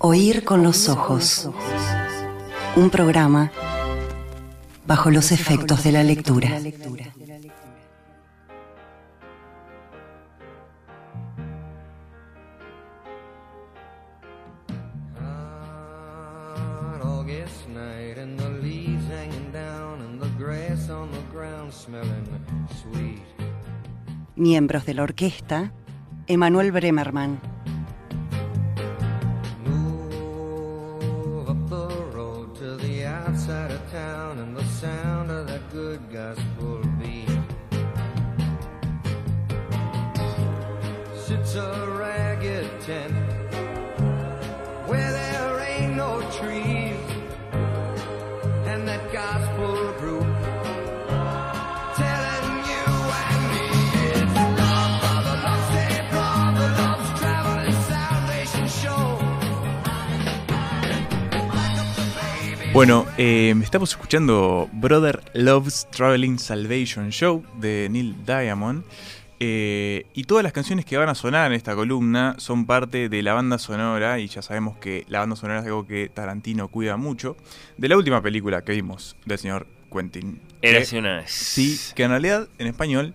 Oír con los ojos. Un programa bajo los efectos de la lectura. Miembros de la orquesta, Emanuel Bremerman, Bueno, eh, estamos escuchando Brother Love's Traveling Salvation Show de Neil Diamond. eh, y todas las canciones que van a sonar en esta columna son parte de la banda sonora, y ya sabemos que la banda sonora es algo que Tarantino cuida mucho, de la última película que vimos del señor Quentin. Era una vez. Sí, que en realidad en español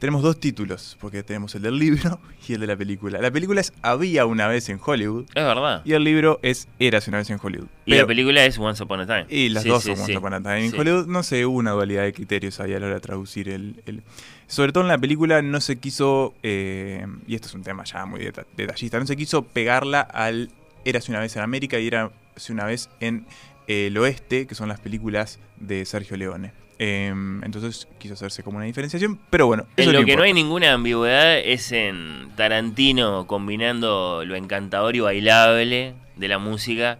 tenemos dos títulos, porque tenemos el del libro y el de la película. La película es Había una vez en Hollywood Es verdad. y el libro es Érase una vez en Hollywood. Y Pero- la película es Once Upon a Time. y las Sí, dos sí, son sí. Once Upon a Time Sí. Hollywood. No sé, hubo una dualidad de criterios ahí a la hora de traducir el... el- Sobre todo en la película no se quiso, eh, y esto es un tema ya muy deta- detallista, no se quiso pegarla al Érase una vez en América y Érase una vez en eh, el oeste, que son las películas de Sergio Leone. Eh, entonces quiso hacerse como una diferenciación, pero bueno, eso En lo que no hay ninguna ambigüedad es en Tarantino combinando lo encantador y bailable de la música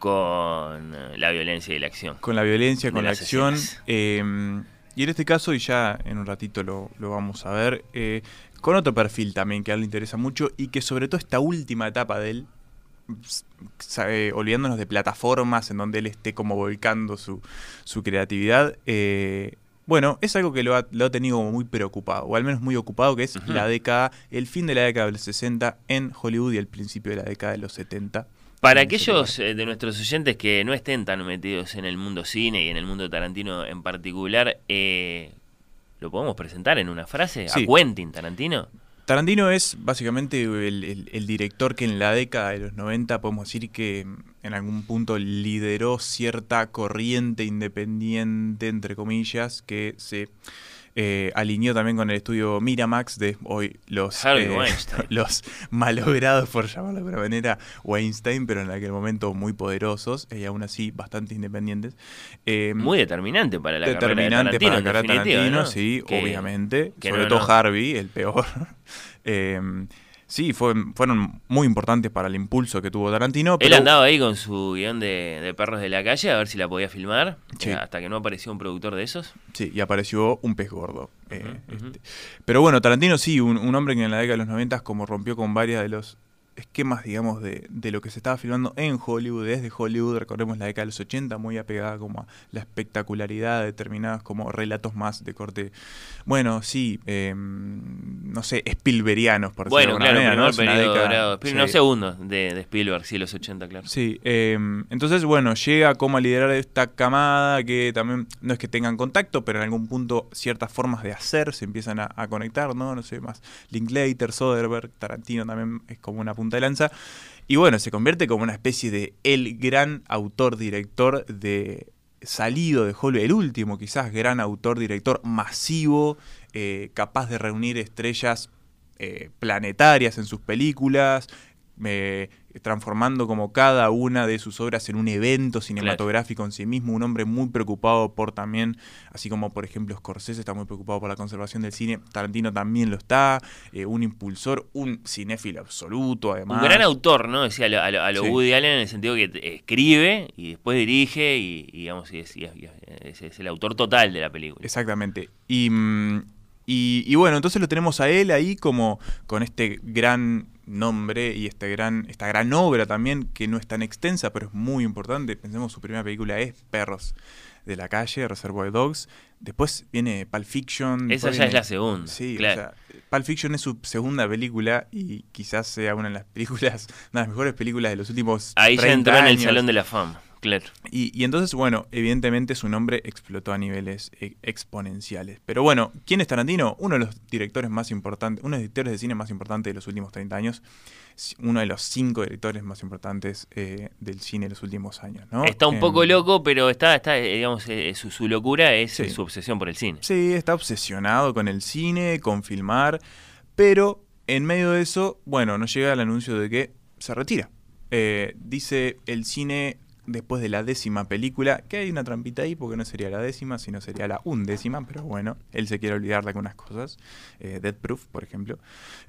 con la violencia y la acción. con la violencia, con la acción. eh, y en este caso, y ya en un ratito lo, lo vamos a ver, eh, con otro perfil también que a él le interesa mucho y que sobre todo esta última etapa de él, sabe, olvidándonos de plataformas en donde él esté como volcando su, su creatividad, eh, bueno, es algo que lo ha, lo ha tenido como muy preocupado, o al menos muy ocupado, que es la década, el fin de la década de los 60 en Hollywood y el principio de la década de los 70. Para aquellos eh, de nuestros oyentes que no estén tan metidos en el mundo cine y en el mundo Tarantino en particular, eh, ¿lo podemos presentar en una frase? Sí. ¿A Quentin Tarantino? Tarantino es básicamente el, el- director que en la década de los 90 podemos decir que en algún punto lideró cierta corriente independiente, entre comillas, que se eh, alineó también con el estudio Miramax de hoy los, eh, los malogrados, por llamarlo de alguna manera, Weinstein, pero en aquel momento muy poderosos y aún así bastante independientes. Eh, Muy determinante para la carrera de determinante Tarantino, para la carrera Tarantino, ¿no? sí, Que- obviamente. que Sobre no, todo no. Harvey, el peor. Sí, fue- fueron muy importantes para el impulso que tuvo Tarantino. Él andaba ahí con su guion de, de perros de la calle a ver si la podía filmar, Sí. eh, hasta que no apareció un productor de esos. Sí, y apareció un pez gordo. eh, este. Pero bueno, Tarantino sí, un, un hombre que en la década de los 90 como rompió con varias de los esquemas, digamos, de, de lo que se estaba filmando en Hollywood, desde Hollywood, recordemos la década de los 80, muy apegada como a la espectacularidad, de determinados como relatos más de corte, bueno, sí, eh, no sé, Spielbergianos, por decirlo Bueno, de alguna claro, manera, ¿no? década- sí. No, segundo de, de Spielberg, sí, los 80, claro. Sí, eh, entonces, bueno, llega como a liderar esta camada que también no es que tengan contacto, pero en algún punto ciertas formas de hacer se empiezan a, a conectar, ¿no? No sé, más Linklater, Soderbergh, Tarantino también es como una punta lanza. Y bueno, se convierte como una especie de el gran autor-director de salido de Hollywood, el último quizás gran autor-director masivo, eh, capaz de reunir estrellas eh, planetarias en sus películas, eh, transformando como cada una de sus obras en un evento cinematográfico en sí mismo, un hombre muy preocupado por también, así como por ejemplo Scorsese está muy preocupado por la conservación del cine, Tarantino también lo está, eh, un impulsor, un cinéfilo absoluto además. Un gran autor, ¿no? Decía a lo, a lo- a lo Sí. Woody Allen en el sentido que escribe y después dirige y, y, digamos, y es, y es- y es- es el autor total de la película. Exactamente. Y, mm, y, y bueno, entonces lo tenemos a él ahí como con este gran nombre y este gran, esta gran obra también, que no es tan extensa, pero es muy importante. Pensemos, su primera película es Perros de la calle, Reservoir Dogs. Después viene Pulp Fiction. Esa ya es la segunda, Sí, claro. o sea, Pulp Fiction es su segunda película y quizás sea una de las películas, una de las mejores películas de los últimos Ahí ya 30 entró en el. Salón de la Fama, claro. Y, y entonces, bueno, evidentemente su nombre explotó a niveles eh, exponenciales. Pero bueno, ¿quién es Tarantino? Uno de los directores más importantes, uno de los directores de cine más importantes de los últimos 30 años. Uno de los cinco directores más importantes eh, del cine de los últimos años, ¿no? Está un Em, poco loco, pero está, está eh, digamos, eh, su, su locura es Sí. su obsesión por el cine. Sí, está obsesionado con el cine, con filmar, pero en medio de eso, bueno, nos llega el anuncio de que se retira. Dice el cine después de la décima película, que hay una trampita ahí porque no sería la décima, sino sería la undécima, pero bueno, él se quiere olvidar de algunas cosas, eh, Dead Proof, por ejemplo.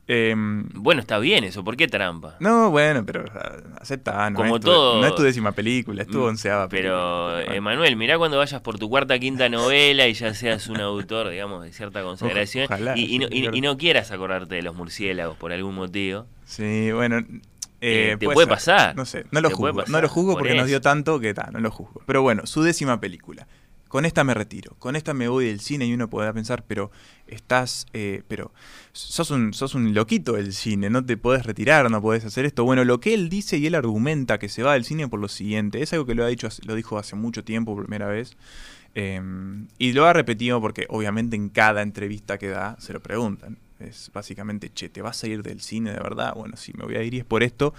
Em, Bueno, está bien eso, ¿por qué trampa? no, bueno, pero ah, acepta, no, Como es tu, todo- no es tu décima película, es tu Mm, onceava Pero, película. Emanuel, mirá cuando vayas por tu cuarta, quinta novela y ya seas un autor, digamos, de cierta consagración ojalá, y, y no, y no quieras acordarte de los murciélagos por algún motivo. Sí, bueno. Eh, te puede pasar. No sé, no lo juzgo. No lo juzgo por porque nos dio tanto que tal, no lo juzgo. Pero bueno, su décima película. Con esta me retiro, con esta me voy del cine y uno podrá pensar, pero estás, eh, pero sos un, sos un loquito del cine, no te podés retirar, no podés hacer esto. Bueno, lo que él dice y él argumenta que se va del cine por lo siguiente, es algo que lo ha dicho, lo dijo hace mucho tiempo, por primera vez, eh, y lo ha repetido porque obviamente en cada entrevista que da se lo preguntan. Es básicamente, che, ¿te vas a ir del cine de verdad? Bueno, sí, me voy a ir y es por esto.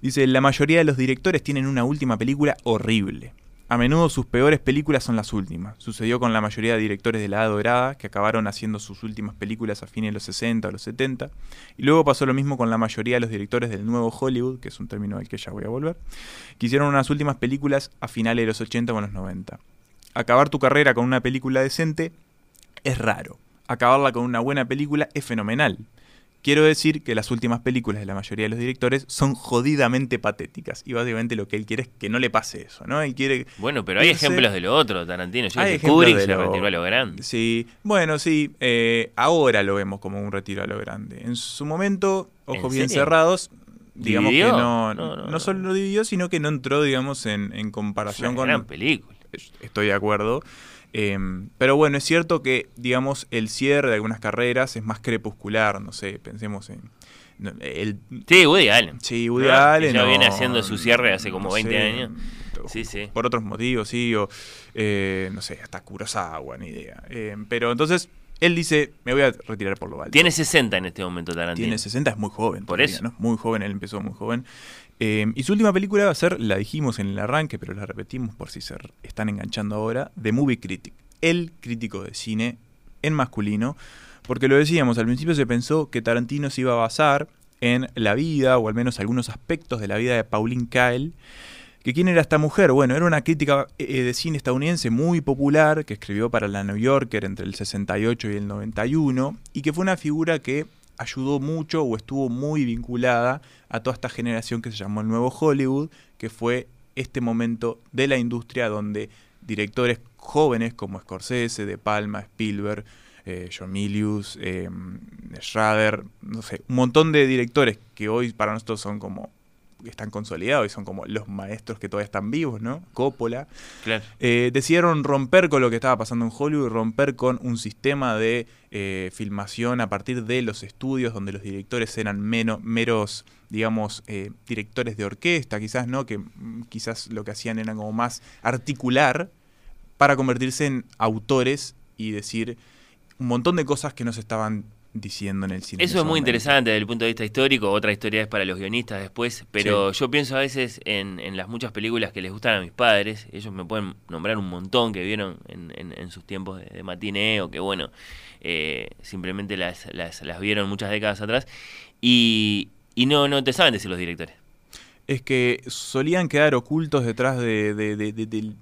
Dice, la mayoría de los directores tienen una última película horrible. A menudo sus peores películas son las últimas. Sucedió con la mayoría de directores de la Edad Dorada, que acabaron haciendo sus últimas películas a fines de los 60 o los 70. Y luego pasó lo mismo con la mayoría de los directores del nuevo Hollywood, que es un término al que ya voy a volver, que hicieron unas últimas películas a finales de los 80 o los 90. Acabar tu carrera con una película decente es raro. Acabarla con una buena película es fenomenal. Quiero decir que las últimas películas de la mayoría de los directores son jodidamente patéticas. Y básicamente lo que él quiere es que no le pase eso, ¿no? Él quiere. Bueno, pero hay irse- ejemplos de lo otro, Tarantino. Yo Hay Kubrick de se lo- retiró a lo grande. Sí, bueno, sí. eh, ahora lo vemos como un retiro a lo grande. En su momento, ojos ¿En bien serio? cerrados. Digamos ¿Dividió? que no, No, no, no, no. solo lo dividió, sino que no entró, digamos, en, en Es una comparación con. gran película. Estoy de acuerdo. Eh, pero bueno, es cierto que, digamos, el cierre de algunas carreras es más crepuscular. No sé, pensemos en. no, el, Sí, Woody Allen. sí, Woody ¿No? Que Allen. ya o- viene haciendo su cierre hace como no 20 sé, años. Sí, sí. Por otros motivos, sí. O, eh, no sé, hasta Kurosawa, ni idea. Eh, pero entonces, él dice: Me voy a retirar por lo alto. Tiene 60 en este momento Tarantino. Tiene 60, es muy joven. Por todavía, eso. ¿no? Muy joven, él empezó muy joven. Eh, y su última película va a ser, la dijimos en el arranque, pero la repetimos por si se están enganchando ahora, The Movie Critic. El crítico de cine en masculino. Porque lo decíamos, al principio se pensó que Tarantino se iba a basar en la vida, o al menos algunos aspectos de la vida de Pauline Kael. Que quién era esta mujer? Bueno, era una crítica eh, de cine estadounidense muy popular que escribió para la New Yorker entre el 68 y el 91 y que fue una figura que ayudó mucho o estuvo muy vinculada a toda esta generación que se llamó el Nuevo Hollywood, que fue este momento de la industria donde directores jóvenes como Scorsese, De Palma, Spielberg, eh, eh, Schrader, no sé, un montón de directores que hoy para nosotros son como están consolidados y son como los maestros que todavía están vivos, ¿no? Coppola, Claro. eh, decidieron romper con lo que estaba pasando en Hollywood, romper con un sistema de eh, filmación a partir de los estudios donde los directores eran menos, meros, digamos, eh, directores de orquesta, quizás, ¿no? Que mm, quizás lo que hacían era como más articular para convertirse en autores y decir un montón de cosas que no se estaban diciendo en el cine. Eso es muy interesante desde el punto de vista histórico, otra historia es para los guionistas después, pero yo pienso a veces en, en las muchas películas que les gustan a mis padres, ellos me pueden nombrar un montón que vieron en, en- en sus tiempos de, de matiné o que bueno, eh, simplemente las, las, las vieron muchas décadas atrás y, y no, no te saben decir los directores. es que solían quedar ocultos detrás de, de- de-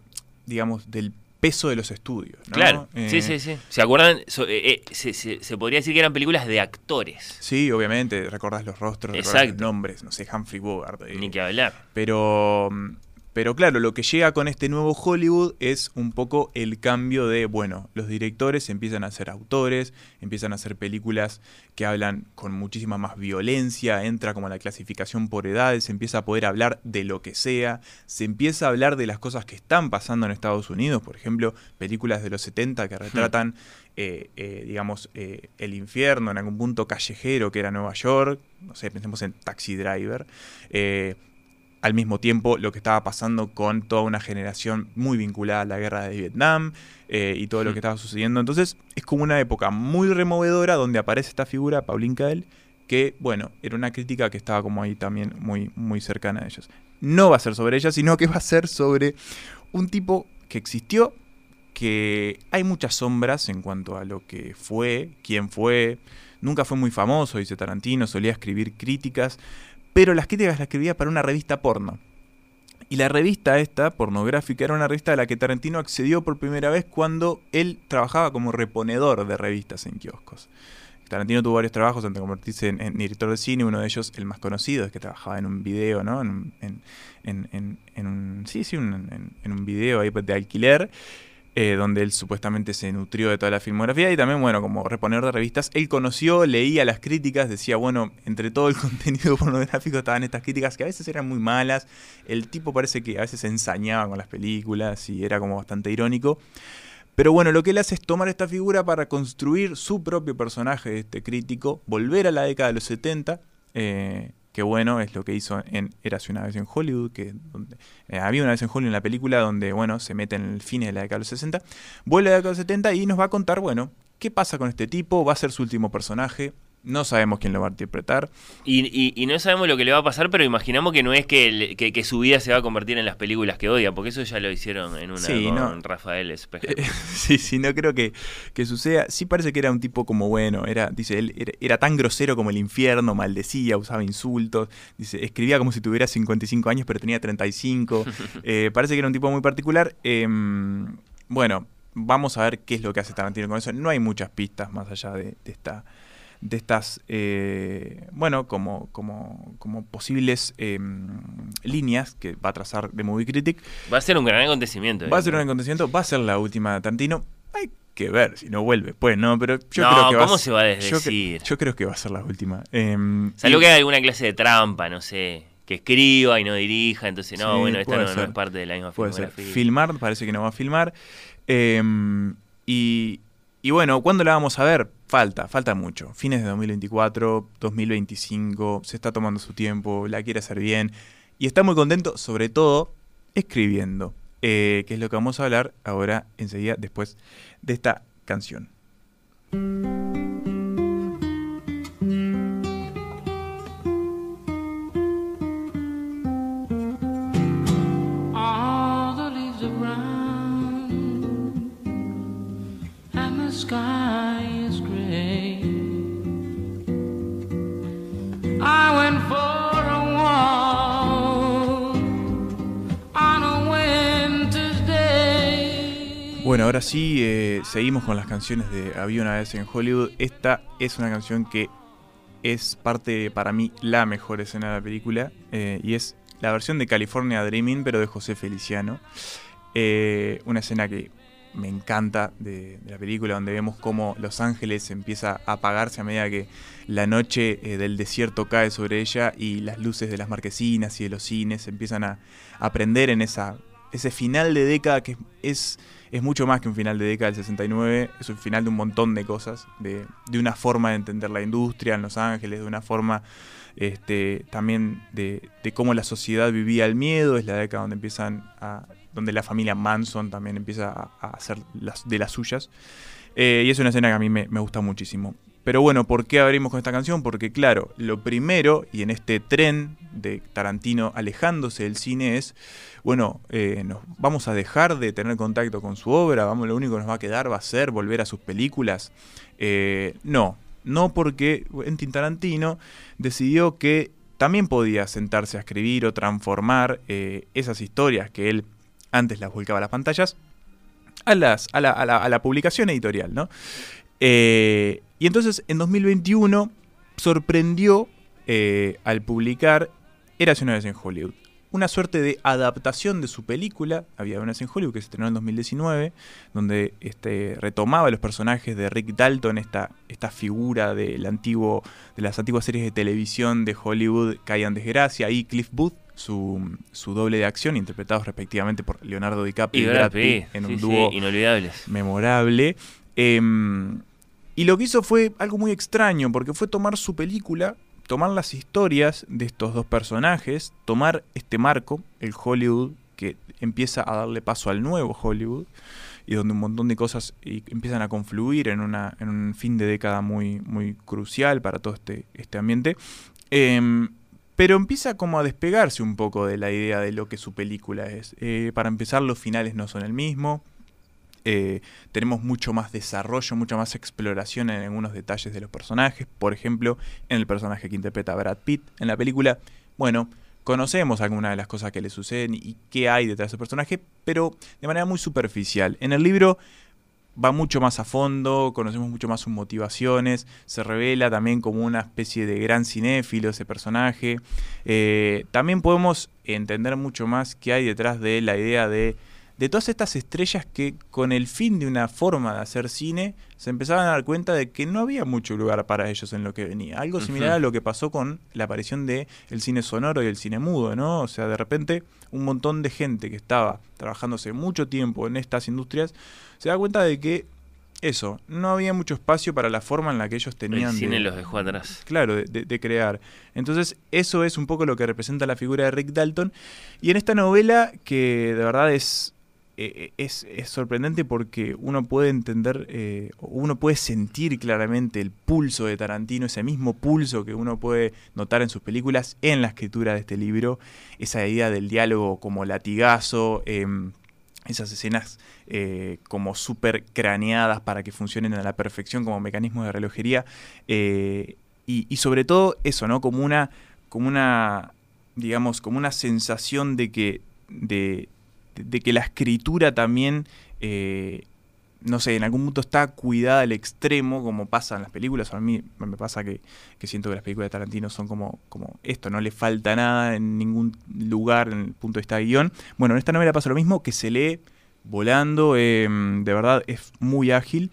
digamos, del peso de los estudios. ¿no? Claro, Eh, sí, sí, sí. ¿Se acuerdan? So- eh, eh, se, se- se podría decir que eran películas de actores, Sí, obviamente, recordás los rostros, recordás los nombres, no sé, Humphrey Bogart. eh, ni que hablar. Pero, mm, pero claro, lo que llega con este nuevo Hollywood es un poco el cambio de, bueno, los directores empiezan a ser autores, empiezan a hacer películas que hablan con muchísima más violencia, entra como la clasificación por edades, se empieza a poder hablar de lo que sea, se empieza a hablar de las cosas que están pasando en Estados Unidos, por ejemplo, películas de los 70 que retratan, eh, eh, digamos, eh, el infierno en algún punto callejero que era Nueva York, no sé, pensemos en Taxi Driver. Al mismo tiempo lo que estaba pasando con toda una generación muy vinculada a la guerra de Vietnam eh, y todo lo que estaba sucediendo. Entonces es como una época muy removedora donde aparece esta figura, Pauline Kael, que, bueno, era una crítica que estaba como ahí también muy, muy cercana a ellos. No va a ser sobre ella, sino que va a ser sobre un tipo que existió, que hay muchas sombras en cuanto a lo que fue, quién fue. Nunca fue muy famoso, dice Tarantino, solía escribir críticas, pero las críticas las escribía para una revista porno. Y la revista esta, pornográfica, era una revista a la que Tarantino accedió por primera vez cuando él trabajaba como reponedor de revistas en kioscos. Tarantino tuvo varios trabajos antes de convertirse en, director de cine, uno de ellos, el más conocido, es que trabajaba en un video, ¿no? En, en, un, sí, sí, un- en, un video ahí de alquiler, eh, donde él supuestamente se nutrió de toda la filmografía y también, bueno, como reponedor de revistas, él conoció, leía las críticas, decía, bueno, entre todo el contenido pornográfico estaban estas críticas que a veces eran muy malas, el tipo parece que a veces se ensañaba con las películas y era como bastante irónico. Pero bueno, lo que él hace es tomar esta figura para construir su propio personaje este crítico, volver a la década de los 70, eh, que bueno, es lo que hizo en Érase una vez en Hollywood, que donde, eh, había una vez en Hollywood en la película donde, bueno, se mete en el fin de la década de los 60, vuelve a la década de los 70 y nos va a contar, bueno, qué pasa con este tipo, va a ser su último personaje, no sabemos quién lo va a interpretar, Y, y- y no sabemos lo que le va a pasar, pero imaginamos que no es que, el- que, que su vida se va a convertir en las películas que odia, porque eso ya lo hicieron en una Sí, con no. Rafael Espejo. Eh, sí, sí, no creo que, que suceda. Sí parece que era un tipo como bueno, era, dice, él era, era tan grosero como el infierno, maldecía, usaba insultos, dice, escribía como si tuviera 55 años pero tenía 35. Eh, parece que era un tipo muy particular. Em, bueno, vamos a ver qué es lo que hace Tarantino con eso. No hay muchas pistas más allá de, de esta de estas, eh, bueno, como, como, como posibles em, líneas que va a trazar The Movie Critic. Va a ser un gran acontecimiento. Va a eh. ser un acontecimiento, va a ser la última de Tarantino. Hay que ver si no vuelve, pues no, pero yo No, creo que va ¿cómo a se va a desdecir? yo creo que va a ser la última. Em, Salvo y- que haya alguna clase de trampa, no sé, que escriba y no dirija, entonces no, Sí, bueno, esta no, no ser. es parte de la misma Puede ser. filmografía. Filmar, parece que no va a filmar. Em, y, y bueno, ¿cuándo la vamos a ver? Falta, falta mucho. Fines de 2024, 2025, se está tomando su tiempo, la quiere hacer bien. Y está muy contento, sobre todo, escribiendo. eh, que es lo que vamos a hablar ahora, enseguida, después de esta canción. Ahora sí, eh, seguimos con las canciones de Había una vez en Hollywood. Esta es una canción que es parte, para mí, la mejor escena de la película. eh, y es la versión de California Dreaming, pero de José Feliciano. Eh, una escena que me encanta de, la película, donde vemos cómo Los Ángeles empieza a apagarse a medida que la noche del desierto cae sobre ella y las luces de las marquesinas y de los cines empiezan a, a prender en esa, ese final de década que es, es mucho más que un final de década del 69, es un final de un montón de cosas, de, de una forma de entender la industria en Los Ángeles, de una forma este, también de, de cómo la sociedad vivía el miedo, es la década donde empiezan a, donde la familia Manson también empieza a, hacer las, de las suyas. Eh, y es una escena que a mí me gusta muchísimo. Pero bueno, ¿por qué abrimos con esta canción? Porque claro, lo primero, y en este tren de Tarantino alejándose del cine es, bueno, eh, nos vamos a dejar de tener contacto con su obra, vamos, lo único que nos va a quedar va a ser volver a sus películas. Eh, no, no porque Quentin Tarantino decidió que también podía sentarse a escribir o transformar eh, esas historias que él antes las volcaba a las pantallas a, las, a, la, a la- a la publicación editorial, ¿no? Eh, y entonces en 2021 sorprendió eh, al publicar Érase una vez en Hollywood. una suerte de adaptación de su película, Había unas en Hollywood, que se estrenó en 2019, donde este, retomaba los personajes de Rick Dalton, esta, esta figura del antiguo, de las antiguas series de televisión de Hollywood, Caían desgracia, y Cliff Booth, su, su doble de acción, interpretados respectivamente por Leonardo DiCaprio Y Brad Pitt, en sí, un sí, dúo inolvidables. memorable. Em, y lo que hizo fue algo muy extraño, porque fue tomar su película, tomar las historias de estos dos personajes, tomar este marco, el Hollywood, que empieza a darle paso al nuevo Hollywood, y donde un montón de cosas empiezan a confluir en, una, un fin de década muy, muy crucial para todo este, este ambiente. Em, pero empieza como a despegarse un poco de la idea de lo que su película es. Eh, para empezar, los finales no son el mismo. Eh, tenemos mucho más desarrollo, mucha más exploración en algunos detalles de los personajes. Por ejemplo, en el personaje que interpreta Brad Pitt en la película, bueno, conocemos algunas de las cosas que le suceden y qué hay detrás de ese personaje, pero de manera muy superficial. En el libro va mucho más a fondo, conocemos mucho más sus motivaciones, se revela también como una especie de gran cinéfilo ese personaje. Eh, también podemos entender mucho más qué hay detrás de la idea de, de todas estas estrellas que con el fin de una forma de hacer cine se empezaban a dar cuenta de que no había mucho lugar para ellos en lo que venía. Algo similar a lo que pasó con la aparición de el cine sonoro y el cine mudo, ¿no? O sea, de repente un montón de gente que estaba trabajando hace mucho tiempo en estas industrias se da cuenta de que eso, no había mucho espacio para la forma en la que ellos tenían El cine de, los dejó atrás. claro, de, de- de crear. Entonces, eso es un poco lo que representa la figura de Rick Dalton. Y en esta novela, que de verdad es, eh, es, es sorprendente porque uno puede entender, eh, uno puede sentir claramente el pulso de Tarantino, ese mismo pulso que uno puede notar en sus películas, en la escritura de este libro, esa idea del diálogo como latigazo. em, esas escenas eh, como súper craneadas para que funcionen a la perfección como mecanismos de relojería. eh, y, sobre todo eso, ¿no? Como una, como una, digamos, como una sensación de que, de que la escritura también, eh, no sé, en algún punto está cuidada al extremo, como pasa en las películas. A mí me pasa que, que siento que las películas de Tarantino son como, como esto, no le falta nada en ningún lugar en el punto de vista de guion. Bueno, en esta novela pasa lo mismo, que se lee volando, eh, de verdad es muy ágil.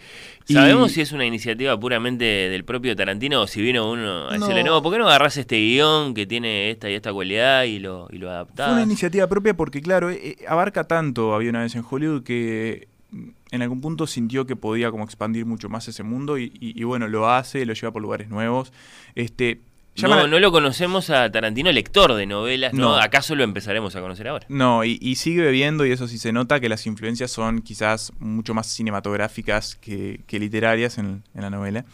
Y- ¿Sabemos si es una iniciativa puramente del propio Tarantino o si vino uno a decirle, No. no, ¿por qué no agarrás este guion que tiene esta y esta cualidad y lo, y lo adaptás? Fue una iniciativa propia porque, claro, eh, eh, abarca tanto Había una vez en Hollywood que mm, en algún punto sintió que podía como expandir mucho más ese mundo y, y- y bueno, lo hace, lo lleva por lugares nuevos. Este, No, no lo conocemos a Tarantino lector de novelas, ¿no? No. ¿Acaso lo empezaremos a conocer ahora? No, y, y sigue bebiendo y eso sí se nota que las influencias son quizás mucho más cinematográficas que, que literarias en, en la novela.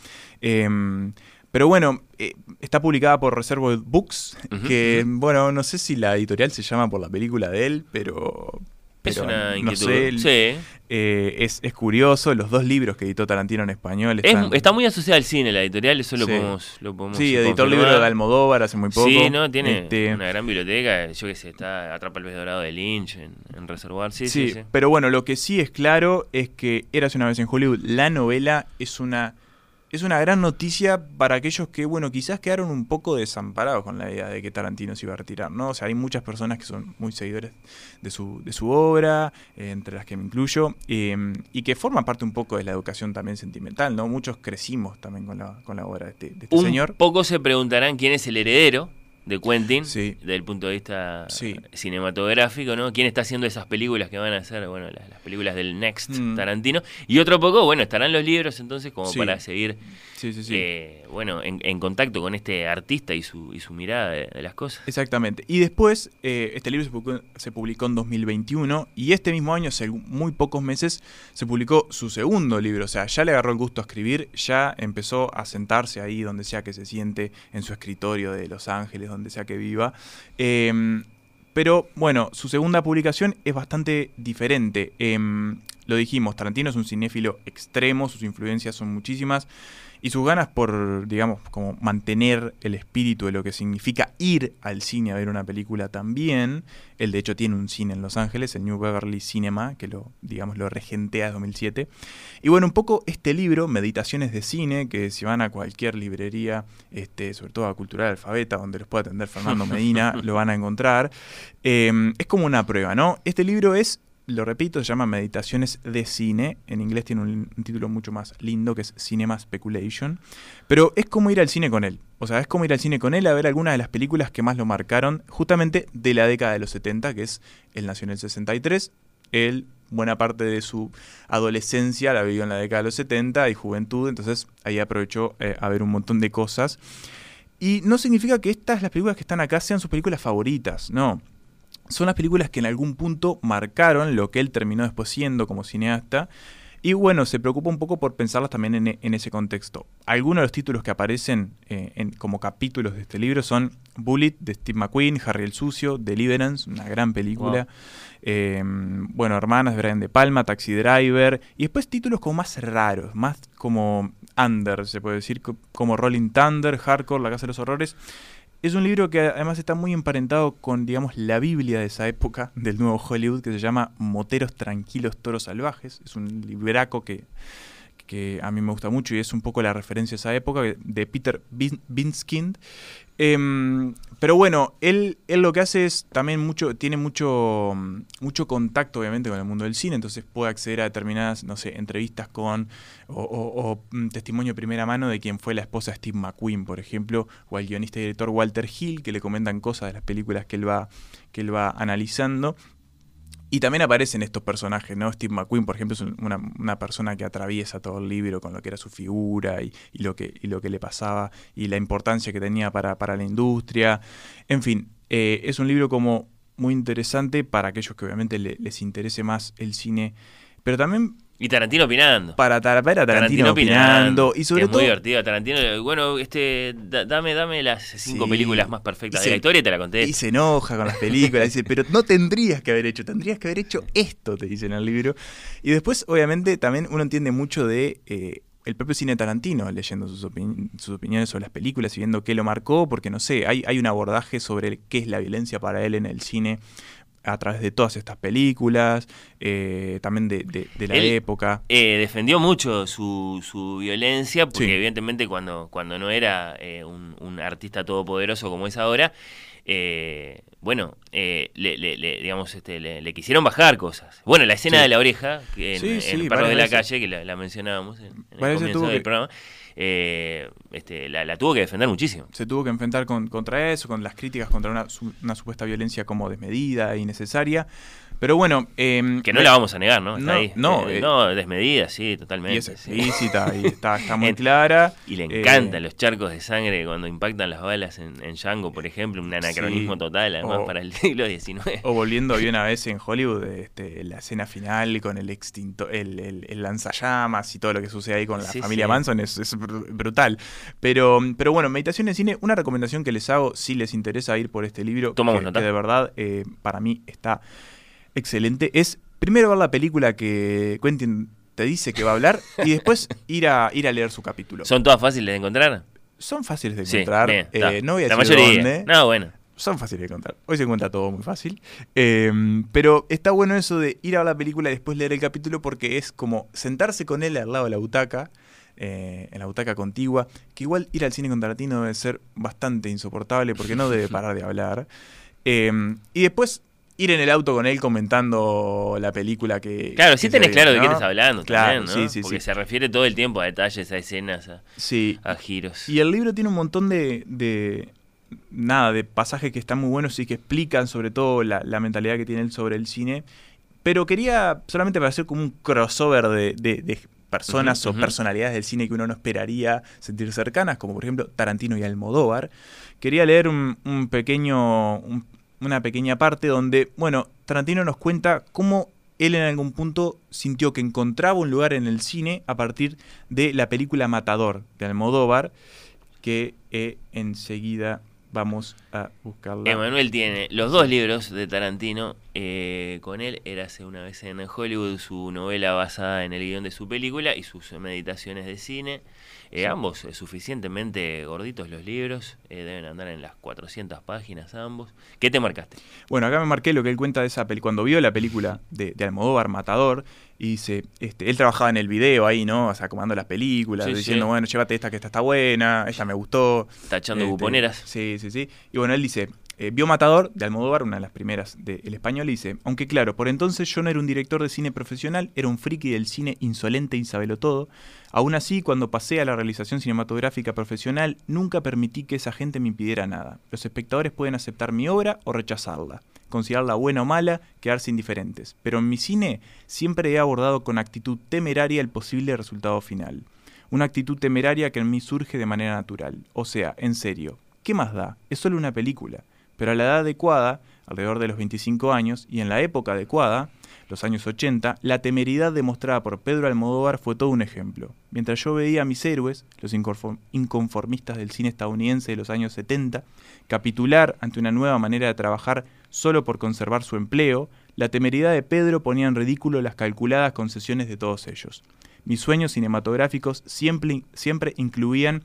Em, pero bueno, eh, está publicada por Reservoir Books, que bueno, no sé si la editorial se llama por la película de él, pero... Es una no inquietud. sé, el- sí. eh, es, es curioso, los dos libros que editó Tarantino en español Es- está muy asociada al cine la editorial, eso lo Sí. podemos, lo podemos sí, editó el libro de Almodóvar hace muy poco. Sí, no, tiene Este, una gran biblioteca, yo qué sé, está Atrapa el pez dorado de Lynch en, en Reservoir, sí, sí, Sí, sí. pero bueno, lo que sí es claro es que Eras una vez en Hollywood, la novela es una es una gran noticia para aquellos que, bueno, quizás quedaron un poco desamparados con la idea de que Tarantino se iba a retirar, ¿no? O sea, hay muchas personas que son muy seguidores de su, de su obra, eh, entre las que me incluyo, eh, y que forman parte un poco de la educación también sentimental, ¿no? Muchos crecimos también con la, con la obra de este, de este Un señor. poco se preguntarán quién es el heredero de Quentin, Sí. desde el punto de vista Sí. cinematográfico, ¿no? ¿Quién está haciendo esas películas que van a ser, bueno, las, las películas del Next Mm. Tarantino? Y otro poco, bueno, estarán los libros entonces como Sí. para seguir, eh, bueno, en, en contacto con este artista y su, y su mirada de, de las cosas. Exactamente. Y después, eh, este libro se publicó, se publicó en 2021 y este mismo año, hace muy pocos meses, se publicó su segundo libro. O sea, ya le agarró el gusto a escribir, ya empezó a sentarse ahí donde sea que se siente, en su escritorio de Los Ángeles, donde sea que viva. Em, pero bueno, su segunda publicación es bastante diferente. Em, lo dijimos, Tarantino es un cinéfilo extremo, sus influencias son muchísimas. Y sus ganas por, digamos, como mantener el espíritu de lo que significa ir al cine a ver una película también. Él de hecho tiene un cine en Los Ángeles, el New Beverly Cinema, que lo, digamos, lo regentea en 2007. Y bueno, un poco este libro, Meditaciones de Cine, que si van a cualquier librería, este, sobre todo a Cultural Alfabeta, donde los puede atender Fernando Medina, lo van a encontrar. Eh, es como una prueba, ¿no? Este libro es lo repito, se llama Meditaciones de Cine. En inglés tiene un, título mucho más lindo que es Cinema Speculation. Pero es como ir al cine con él. O sea, es como ir al cine con él a ver algunas de las películas que más lo marcaron, justamente de la década de los 70, que es Él nació en el 63. Él, buena parte de su adolescencia la vivió en la década de los 70 y juventud, entonces ahí aprovechó eh, a ver un montón de cosas. Y no significa que estas, las películas que están acá, sean sus películas favoritas, no son las películas que en algún punto marcaron lo que él terminó después siendo como cineasta. Y bueno, se preocupa un poco por pensarlas también en, en ese contexto. Algunos de los títulos que aparecen eh, en, como capítulos de este libro son Bullet de Steve McQueen, Harry el Sucio, Deliverance, una gran película. Wow. Eh, bueno, Hermanas de Brian De Palma, Taxi Driver. Y después títulos como más raros, más como under, se puede decir, como Rolling Thunder, Hardcore, La Casa de los Horrores. Es un libro que además está muy emparentado con, digamos, la Biblia de esa época del nuevo Hollywood que se llama Moteros Tranquilos, Toros Salvajes. Es un libraco que, que a mí me gusta mucho y es un poco la referencia a esa época de Peter Binskind. Eh, pero bueno, él, él lo que hace es también mucho, tiene mucho, mucho contacto obviamente con el mundo del cine, entonces puede acceder a determinadas, no sé, entrevistas con o, o, o testimonio de primera mano de quien fue la esposa de Steve McQueen, por ejemplo, o al guionista y director Walter Hill, que le comentan cosas de las películas que él va, que él va analizando. Y también aparecen estos personajes, ¿no? Steve McQueen, por ejemplo, es una, una, persona que atraviesa todo el libro con lo que era su figura y, y, lo, que, y lo que le pasaba y la importancia que tenía para, para la industria. En fin, eh, es un libro como muy interesante para aquellos que obviamente le, les interese más el cine, pero también y Tarantino opinando. Para, para Tarantino, Tarantino opinando. opinando. Y sobre es todo. muy divertido. Tarantino, bueno, este, dame, dame las cinco sí. películas más perfectas de la historia y te la conté. Y se enoja con las películas. dice, pero no tendrías que haber hecho, tendrías que haber hecho esto, te dice en el libro. Y después, obviamente, también uno entiende mucho de. Eh, el propio cine Tarantino, leyendo sus, opin sus, opiniones sobre las películas y viendo qué lo marcó, porque no sé, hay, hay un abordaje sobre qué es la violencia para él en el cine a través de todas estas películas, eh, también de, de, de la Él, época. Eh, defendió mucho su, su violencia, porque sí. evidentemente cuando, cuando no era eh, un, un, artista todopoderoso como es ahora, eh, bueno, le, le, le, digamos, este, le, quisieron bajar cosas. Bueno, la escena sí. de la oreja, que en, sí, en Perros de la Calle, que la, la mencionábamos en, en el comienzo del que... programa, eh, este, la, la, tuvo que defender muchísimo. Se tuvo que enfrentar con, contra eso, con las críticas contra una, una supuesta violencia como desmedida e innecesaria. Pero bueno. Eh, que no la vamos a negar, ¿no? Está no, ahí. No, eh, no, desmedida, sí, totalmente. Y es explícita, sí. y está, está muy clara. Y le encantan eh, los charcos de sangre cuando impactan las balas en, en Django, por ejemplo, un anacronismo sí. total, además, o, para el siglo XIX. O volviendo bien una vez en Hollywood, este, la escena final con el extintor, el, el, el, lanzallamas y todo lo que sucede ahí con la sí, familia Manson es, es, brutal. Pero, pero bueno, Meditación en Cine, una recomendación que les hago si les interesa ir por este libro, Tomamos que, nota. que de verdad eh, para mí está excelente es primero ver la película que Quentin te dice que va a hablar y después ir a ir a leer su capítulo. ¿Son todas fáciles de encontrar? Son fáciles de encontrar. Sí, bien, eh, no voy a la decir mayoría. dónde. No, bueno. Son fáciles de encontrar. Hoy se encuentra todo muy fácil. Eh, pero está bueno eso de ir a ver la película y después leer el capítulo porque es como sentarse con él al lado de la butaca. Eh, en la butaca contigua, que igual ir al cine con Tarantino debe ser bastante insoportable porque no debe parar de hablar. Eh, y después ir en el auto con él comentando la película que. Claro, sí tenés claro ¿no? de qué estás hablando, claro, también, ¿no? sí, sí, Porque sí. se refiere todo el tiempo a detalles, a escenas, a, sí. a giros. Y el libro tiene un montón de, de nada, de pasajes que están muy buenos y que explican sobre todo la, la, mentalidad que tiene él sobre el cine. Pero quería solamente para hacer como un crossover de, de, de personas uh -huh, o uh -huh. personalidades del cine que uno no esperaría sentir cercanas, como por ejemplo Tarantino y Almodóvar. Quería leer un, un pequeño, un, una pequeña parte donde, bueno, Tarantino nos cuenta cómo él en algún punto sintió que encontraba un lugar en el cine a partir de la película Matador de Almodóvar, que eh, enseguida vamos a buscarla. Emanuel tiene los dos libros de Tarantino eh, con él, Érase una vez en Hollywood, su novela basada en el guion de su película y sus meditaciones de cine. Eh, Ambos eh, suficientemente gorditos los libros, eh, deben andar en las 400 páginas ambos. ¿Qué te marcaste? Bueno, acá me marqué lo que él cuenta de esa película. Cuando vio la película de, de Almodóvar, Matador, y dice, este, él trabajaba en el video ahí, ¿no? O sea, comando las películas, Sí, diciendo, sí. bueno, llévate esta que esta está buena, ella me gustó. Tachando Este, cuponeras. Sí, sí, sí. Y bueno, él dice, eh, vio Matador de Almodóvar, una de las primeras del español, y dice, aunque claro, por entonces yo no era un director de cine profesional, era un friki del cine insolente y todo. Aún así, cuando pasé a la realización cinematográfica profesional, nunca permití que esa gente me impidiera nada. Los espectadores pueden aceptar mi obra o rechazarla, considerarla buena o mala, quedarse indiferentes. Pero en mi cine siempre he abordado con actitud temeraria el posible resultado final. Una actitud temeraria que en mí surge de manera natural. O sea, en serio, ¿qué más da? Es solo una película. Pero a la edad adecuada, alrededor de los 25 años, y en la época adecuada, los años 80, la temeridad demostrada por Pedro Almodóvar fue todo un ejemplo. Mientras yo veía a mis héroes, los inconform- inconformistas del cine estadounidense de los años 70, capitular ante una nueva manera de trabajar solo por conservar su empleo, la temeridad de Pedro ponía en ridículo las calculadas concesiones de todos ellos. Mis sueños cinematográficos siempre, siempre incluían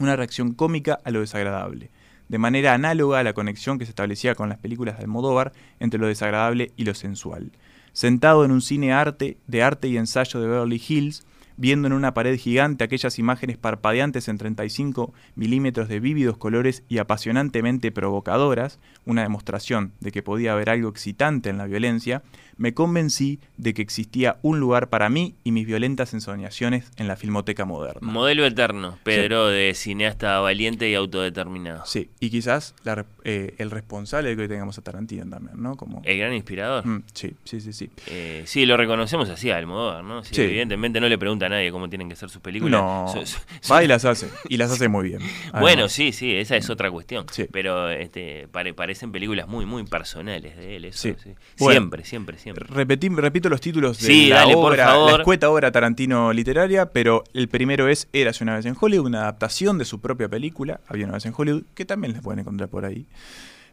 una reacción cómica a lo desagradable, de manera análoga a la conexión que se establecía con las películas de Almodóvar entre lo desagradable y lo sensual. Sentado en un cine arte de arte y ensayo de Beverly Hills, viendo en una pared gigante aquellas imágenes parpadeantes en 35 milímetros de vívidos colores y apasionantemente provocadoras, una demostración de que podía haber algo excitante en la violencia, me convencí de que existía un lugar para mí y mis violentas ensoñaciones en la filmoteca moderna. Modelo eterno, Pedro, de cineasta valiente y autodeterminado. Sí, y quizás la eh, el responsable de que hoy tengamos a Tarantino también, ¿no? Como, El gran inspirador. Mm, sí, sí, sí, sí. Eh, sí, lo reconocemos así a Almodóvar, ¿no? Sí, Sí. Evidentemente no le pregunta a nadie cómo tienen que ser sus películas. No, So- so- va y las hace, y las hace muy bien. Bueno, sí, sí, esa es otra cuestión. Sí. Pero este, pare- parecen películas muy, muy personales de él. Eso, Sí. sí. Bueno. Siempre, siempre, siempre. Repetí- repito los títulos de la dale, por obra, favor. la escueta obra Tarantino literaria, pero el primero es Érase una vez en Hollywood, una adaptación de su propia película, Había una vez en Hollywood, que también la pueden encontrar por ahí.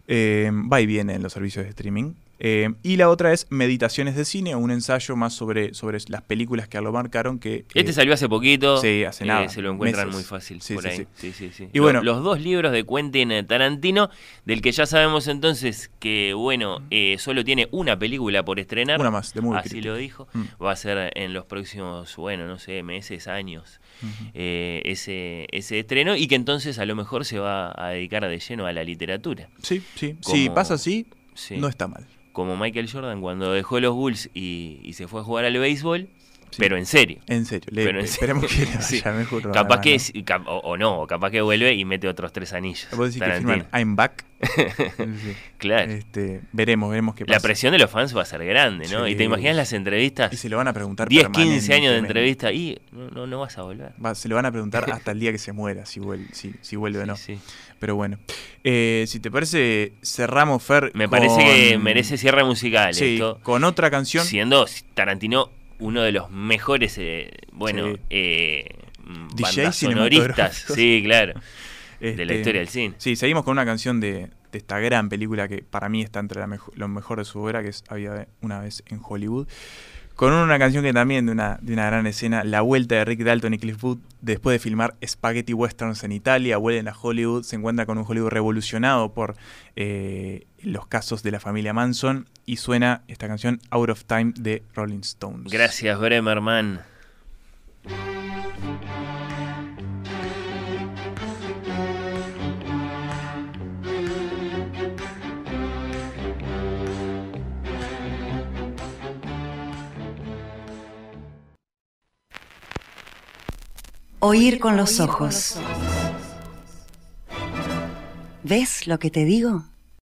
Eh, va y viene en los servicios de streaming. Eh, y la otra es Meditaciones de Cine, un ensayo más sobre, sobre las películas que lo marcaron. Que, Este eh, salió hace poquito. sí, hace eh, nada, Se lo encuentran meses. muy fácil Sí, por sí, ahí. sí. Y bueno. los dos libros de Quentin Tarantino, del que ya sabemos entonces que, bueno, eh, solo tiene una película por estrenar. Una más, de Movie Así lo dijo. Mm. Va a ser en los próximos, bueno, no sé, meses, años. eh, ese, ese estreno y que entonces a lo mejor se va a dedicar de lleno a la literatura. Sí, sí. Si pasa así, Sí. no está mal. Como Michael Jordan cuando dejó los Bulls y, se fue a jugar al béisbol, Sí. pero en serio. En serio, le- Pero en esperemos que le Sí. vaya mejor. Capaz además, que, sí, cap- o, o no, o capaz que vuelve y mete otros tres anillos. Vos decís que I'm back. Sí. Claro. Este, veremos, veremos qué pasa. La presión de los fans va a ser grande, ¿no? Sí. Y te imaginas las entrevistas, Y se lo van a preguntar 10, 15 años de entrevista y no, no, no vas a volver. Va- se lo van a preguntar hasta el día que se muera, si vuelve, si, si vuelve o no. Sí, sí. Pero bueno. Eh, si te parece, cerramos, Fer. Me con- parece que merece cierre musical Sí, esto. con otra canción. Siendo Tarantino uno de los mejores, eh, bueno, Sí. eh, bandas sonoristas. Sí, claro. Este, de la historia del cine. Sí, seguimos con una canción de, de esta gran película que para mí está entre la mejo- lo mejor de su obra, que es Había una vez en Hollywood. Con una canción que también de una, de una gran escena, la vuelta de Rick Dalton y Cliff Booth, después de filmar Spaghetti Westerns en Italia, vuelven a Hollywood, se encuentra con un Hollywood revolucionado por eh, los casos de la familia Manson y suena esta canción Out of Time de Rolling Stones. Gracias, Bremerman. Oír con los ojos. ¿Ves lo que te digo?